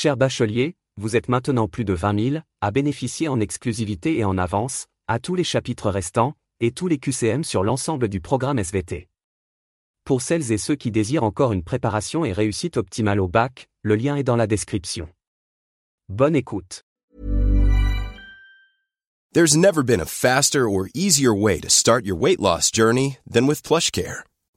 Cher bachelier, vous êtes maintenant plus de 20 000 à bénéficier en exclusivité et en avance, à tous les chapitres restants, et tous les QCM sur l'ensemble du programme SVT. Pour celles et ceux qui désirent encore une préparation et réussite optimale au bac, le lien est dans la description. Bonne écoute. There's never been a faster or easier way to start your weight loss journey than with PlushCare.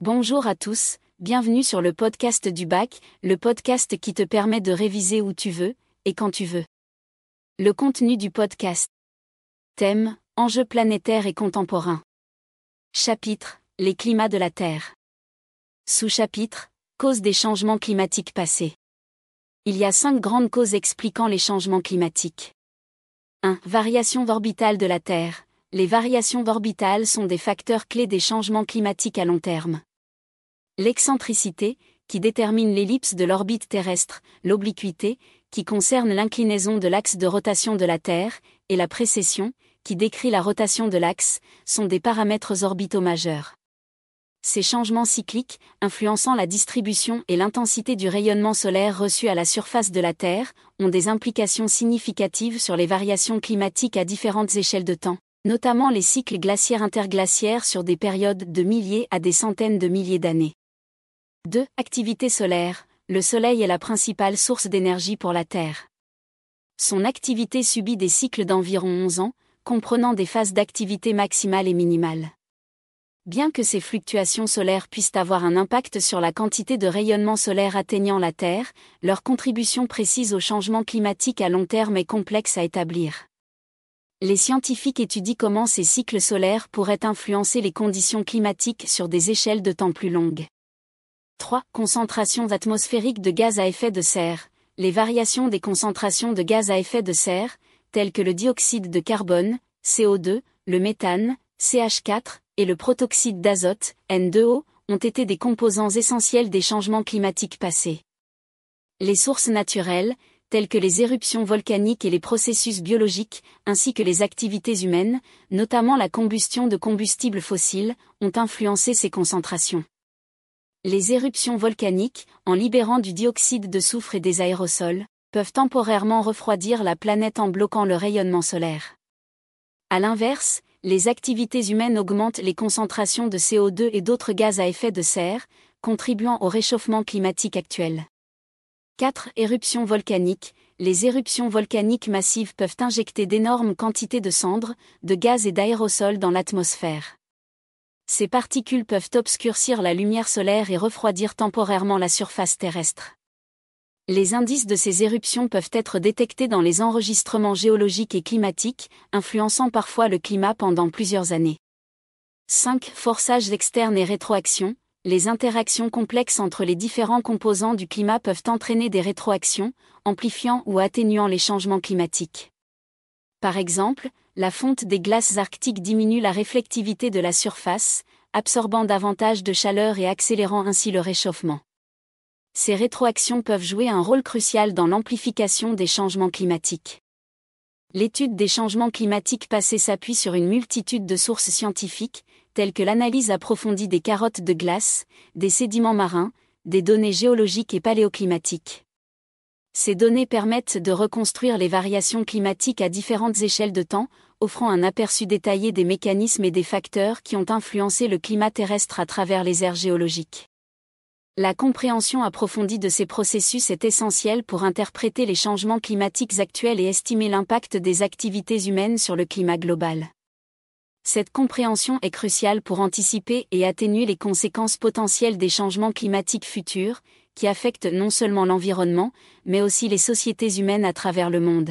Bonjour à tous, bienvenue sur le podcast du bac, le podcast qui te permet de réviser où tu veux, et quand tu veux. Le contenu du podcast. Thème, enjeux planétaires et contemporains. Chapitre, les climats de la Terre. Sous-chapitre, causes des changements climatiques passés. Il y a cinq grandes causes expliquant les changements climatiques. 1. Variations orbitales de la Terre. Les variations orbitales sont des facteurs clés des changements climatiques à long terme. L'excentricité, qui détermine l'ellipse de l'orbite terrestre, l'obliquité, qui concerne l'inclinaison de l'axe de rotation de la Terre, et la précession, qui décrit la rotation de l'axe, sont des paramètres orbitaux majeurs. Ces changements cycliques, influençant la distribution et l'intensité du rayonnement solaire reçu à la surface de la Terre, ont des implications significatives sur les variations climatiques à différentes échelles de temps, notamment les cycles glaciaires interglaciaires sur des périodes de milliers à des centaines de milliers d'années. 2. Activité solaire. Le Soleil est la principale source d'énergie pour la Terre. Son activité subit des cycles d'environ 11 ans, comprenant des phases d'activité maximale et minimale. Bien que ces fluctuations solaires puissent avoir un impact sur la quantité de rayonnement solaire atteignant la Terre, leur contribution précise au changement climatique à long terme est complexe à établir. Les scientifiques étudient comment ces cycles solaires pourraient influencer les conditions climatiques sur des échelles de temps plus longues. 3. Concentrations atmosphériques de gaz à effet de serre. Les variations des concentrations de gaz à effet de serre, telles que le dioxyde de carbone, CO2, le méthane, CH4, et le protoxyde d'azote, N2O, ont été des composants essentiels des changements climatiques passés. Les sources naturelles, telles que les éruptions volcaniques et les processus biologiques, ainsi que les activités humaines, notamment la combustion de combustibles fossiles, ont influencé ces concentrations. Les éruptions volcaniques, en libérant du dioxyde de soufre et des aérosols, peuvent temporairement refroidir la planète en bloquant le rayonnement solaire. À l'inverse, les activités humaines augmentent les concentrations de CO2 et d'autres gaz à effet de serre, contribuant au réchauffement climatique actuel. 4. Éruptions volcaniques. Les éruptions volcaniques massives peuvent injecter d'énormes quantités de cendres, de gaz et d'aérosols dans l'atmosphère. Ces particules peuvent obscurcir la lumière solaire et refroidir temporairement la surface terrestre. Les indices de ces éruptions peuvent être détectés dans les enregistrements géologiques et climatiques, influençant parfois le climat pendant plusieurs années. 5. Forçages externes et rétroactions. Les interactions complexes entre les différents composants du climat peuvent entraîner des rétroactions, amplifiant ou atténuant les changements climatiques. Par exemple, la fonte des glaces arctiques diminue la réflectivité de la surface, absorbant davantage de chaleur et accélérant ainsi le réchauffement. Ces rétroactions peuvent jouer un rôle crucial dans l'amplification des changements climatiques. L'étude des changements climatiques passés s'appuie sur une multitude de sources scientifiques, telles que l'analyse approfondie des carottes de glace, des sédiments marins, des données géologiques et paléoclimatiques. Ces données permettent de reconstruire les variations climatiques à différentes échelles de temps, offrant un aperçu détaillé des mécanismes et des facteurs qui ont influencé le climat terrestre à travers les aires géologiques. La compréhension approfondie de ces processus est essentielle pour interpréter les changements climatiques actuels et estimer l'impact des activités humaines sur le climat global. Cette compréhension est cruciale pour anticiper et atténuer les conséquences potentielles des changements climatiques futurs, qui affectent non seulement l'environnement, mais aussi les sociétés humaines à travers le monde.